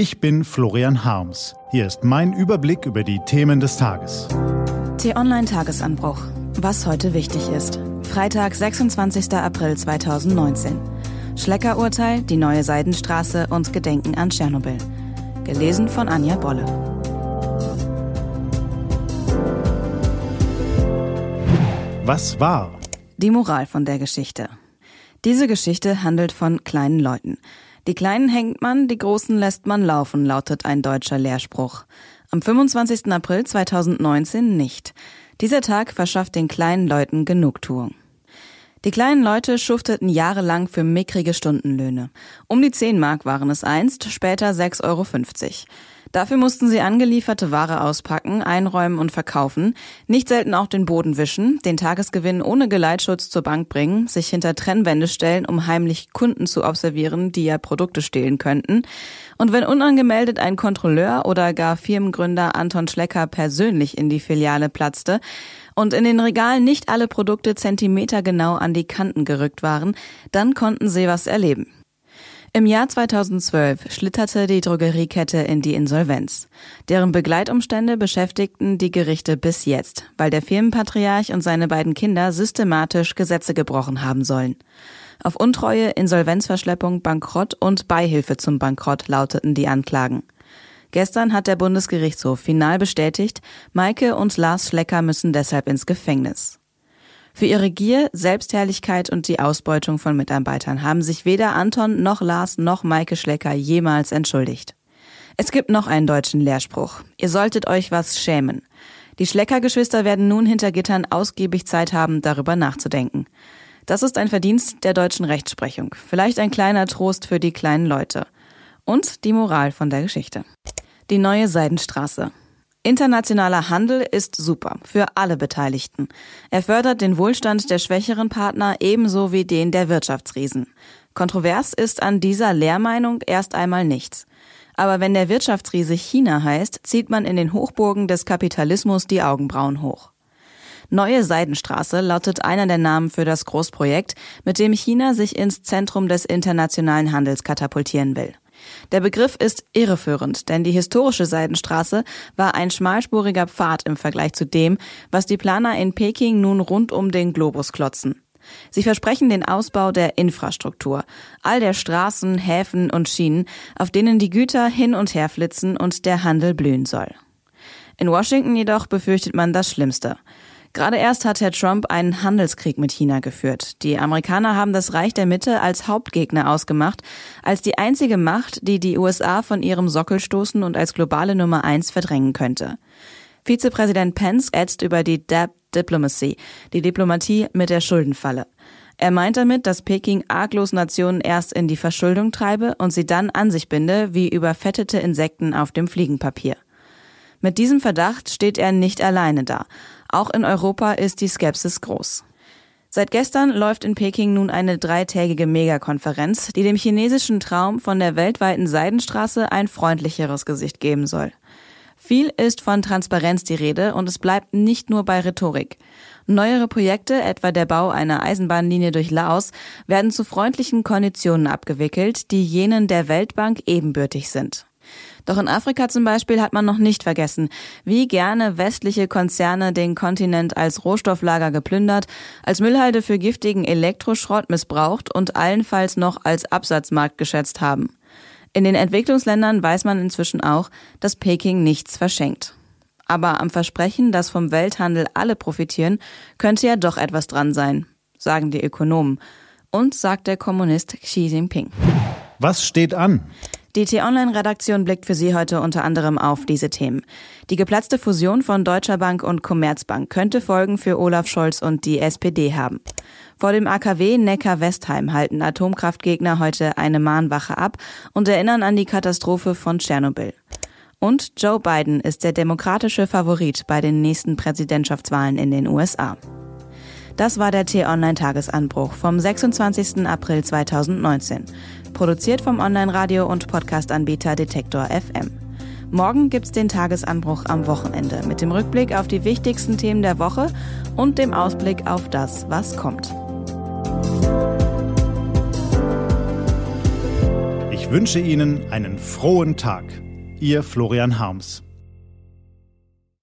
Ich bin Florian Harms. Hier ist mein Überblick über die Themen des Tages. T-Online-Tagesanbruch. Was heute wichtig ist. Freitag, 26. April 2019. Schleckerurteil, die neue Seidenstraße und Gedenken an Tschernobyl. Gelesen von Anja Bolle. Was war? Die Moral von der Geschichte. Diese Geschichte handelt von kleinen Leuten. Die Kleinen hängt man, die Großen lässt man laufen, lautet ein deutscher Lehrspruch. Am 25. April 2019 nicht. Dieser Tag verschafft den kleinen Leuten Genugtuung. Die kleinen Leute schufteten jahrelang für mickrige Stundenlöhne. Um die 10 Mark waren es einst, später 6,50 Euro. Dafür mussten sie angelieferte Ware auspacken, einräumen und verkaufen, nicht selten auch den Boden wischen, den Tagesgewinn ohne Geleitschutz zur Bank bringen, sich hinter Trennwände stellen, um heimlich Kunden zu observieren, die ja Produkte stehlen könnten. Und wenn unangemeldet ein Kontrolleur oder gar Firmengründer Anton Schlecker persönlich in die Filiale platzte und in den Regalen nicht alle Produkte zentimetergenau an die Kanten gerückt waren, dann konnten sie was erleben. Im Jahr 2012 schlitterte die Drogeriekette in die Insolvenz. Deren Begleitumstände beschäftigten die Gerichte bis jetzt, weil der Firmenpatriarch und seine beiden Kinder systematisch Gesetze gebrochen haben sollen. Auf Untreue, Insolvenzverschleppung, Bankrott und Beihilfe zum Bankrott lauteten die Anklagen. Gestern hat der Bundesgerichtshof final bestätigt, Maike und Lars Schlecker müssen deshalb ins Gefängnis. Für ihre Gier, Selbstherrlichkeit und die Ausbeutung von Mitarbeitern haben sich weder Anton noch Lars noch Maike Schlecker jemals entschuldigt. Es gibt noch einen deutschen Lehrspruch. Ihr solltet euch was schämen. Die Schlecker-Geschwister werden nun hinter Gittern ausgiebig Zeit haben, darüber nachzudenken. Das ist ein Verdienst der deutschen Rechtsprechung. Vielleicht ein kleiner Trost für die kleinen Leute. Und die Moral von der Geschichte. Die neue Seidenstraße. Internationaler Handel ist super für alle Beteiligten. Er fördert den Wohlstand der schwächeren Partner ebenso wie den der Wirtschaftsriesen. Kontrovers ist an dieser Lehrmeinung erst einmal nichts. Aber wenn der Wirtschaftsriese China heißt, zieht man in den Hochburgen des Kapitalismus die Augenbrauen hoch. Neue Seidenstraße lautet einer der Namen für das Großprojekt, mit dem China sich ins Zentrum des internationalen Handels katapultieren will. Der Begriff ist irreführend, denn die historische Seidenstraße war ein schmalspuriger Pfad im Vergleich zu dem, was die Planer in Peking nun rund um den Globus klotzen. Sie versprechen den Ausbau der Infrastruktur, all der Straßen, Häfen und Schienen, auf denen die Güter hin und her flitzen und der Handel blühen soll. In Washington jedoch befürchtet man das Schlimmste. Gerade erst hat Herr Trump einen Handelskrieg mit China geführt. Die Amerikaner haben das Reich der Mitte als Hauptgegner ausgemacht, als die einzige Macht, die die USA von ihrem Sockel stoßen und als globale Nummer eins verdrängen könnte. Vizepräsident Pence ätzt über die Debt Diplomacy, die Diplomatie mit der Schuldenfalle. Er meint damit, dass Peking arglos Nationen erst in die Verschuldung treibe und sie dann an sich binde, wie überfettete Insekten auf dem Fliegenpapier. Mit diesem Verdacht steht er nicht alleine da. Auch in Europa ist die Skepsis groß. Seit gestern läuft in Peking nun eine dreitägige Megakonferenz, die dem chinesischen Traum von der weltweiten Seidenstraße ein freundlicheres Gesicht geben soll. Viel ist von Transparenz die Rede und es bleibt nicht nur bei Rhetorik. Neuere Projekte, etwa der Bau einer Eisenbahnlinie durch Laos, werden zu freundlichen Konditionen abgewickelt, die jenen der Weltbank ebenbürtig sind. Doch in Afrika zum Beispiel hat man noch nicht vergessen, wie gerne westliche Konzerne den Kontinent als Rohstofflager geplündert, als Müllhalde für giftigen Elektroschrott missbraucht und allenfalls noch als Absatzmarkt geschätzt haben. In den Entwicklungsländern weiß man inzwischen auch, dass Peking nichts verschenkt. Aber am Versprechen, dass vom Welthandel alle profitieren, könnte ja doch etwas dran sein, sagen die Ökonomen. Und sagt der Kommunist Xi Jinping. Was steht an? Die T-Online-Redaktion blickt für Sie heute unter anderem auf diese Themen. Die geplatzte Fusion von Deutscher Bank und Commerzbank könnte Folgen für Olaf Scholz und die SPD haben. Vor dem AKW Neckar-Westheim halten Atomkraftgegner heute eine Mahnwache ab und erinnern an die Katastrophe von Tschernobyl. Und Joe Biden ist der demokratische Favorit bei den nächsten Präsidentschaftswahlen in den USA. Das war der T-Online-Tagesanbruch vom 26. April 2019. Produziert vom Online-Radio- und Podcast-Anbieter Detektor FM. Morgen gibt's den Tagesanbruch am Wochenende mit dem Rückblick auf die wichtigsten Themen der Woche und dem Ausblick auf das, was kommt. Ich wünsche Ihnen einen frohen Tag. Ihr Florian Harms.